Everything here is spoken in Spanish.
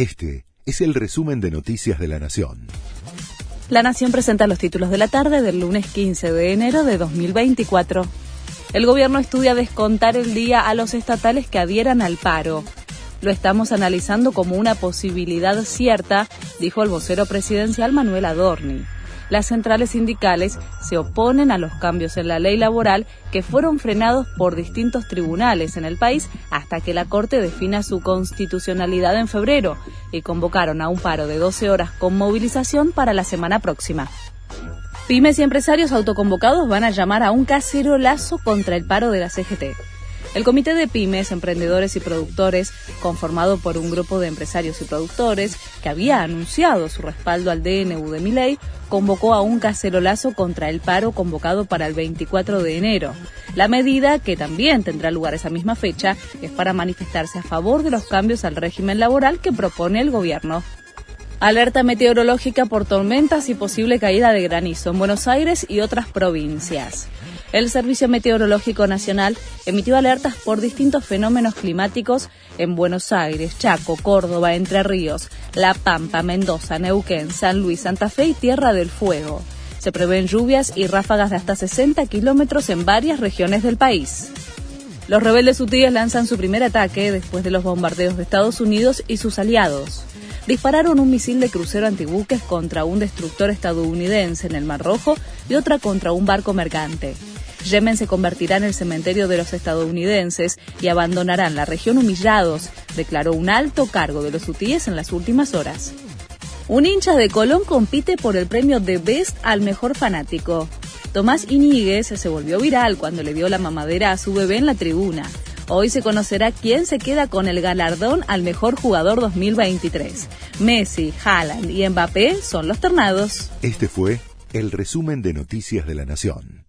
Este es el resumen de Noticias de la Nación. La Nación presenta los títulos de la tarde del lunes 15 de enero de 2024. El gobierno estudia descontar el día a los estatales que adhieran al paro. Lo estamos analizando como una posibilidad cierta, dijo el vocero presidencial Manuel Adorni las centrales sindicales se oponen a los cambios en la ley laboral que fueron frenados por distintos tribunales en el país hasta que la Corte defina su constitucionalidad en febrero y convocaron a un paro de 12 horas con movilización para la semana próxima. Pymes y empresarios autoconvocados van a llamar a un cacerolazo contra el paro de la CGT. El Comité de Pymes, Emprendedores y Productores, conformado por un grupo de empresarios y productores que había anunciado su respaldo al DNU de Miley, convocó a un cacerolazo contra el paro convocado para el 24 de enero. La medida, que también tendrá lugar esa misma fecha, es para manifestarse a favor de los cambios al régimen laboral que propone el gobierno. Alerta meteorológica por tormentas y posible caída de granizo en Buenos Aires y otras provincias. El Servicio Meteorológico Nacional emitió alertas por distintos fenómenos climáticos en Buenos Aires, Chaco, Córdoba, Entre Ríos, La Pampa, Mendoza, Neuquén, San Luis, Santa Fe y Tierra del Fuego. Se prevén lluvias y ráfagas de hasta 60 kilómetros en varias regiones del país. Los rebeldes hutíes lanzan su primer ataque después de los bombardeos de Estados Unidos y sus aliados. Dispararon un misil de crucero antibuques contra un destructor estadounidense en el Mar Rojo y otra contra un barco mercante. Yemen se convertirá en el cementerio de los estadounidenses y abandonarán la región humillados, declaró un alto cargo de los hutíes en las últimas horas. Un hincha de Colón compite por el premio de Best al mejor fanático. Tomás Iñiguez se volvió viral cuando le dio la mamadera a su bebé en la tribuna. Hoy se conocerá quién se queda con el galardón al mejor jugador 2023. Messi, Haaland y Mbappé son los ternados. Este fue el resumen de Noticias de la Nación.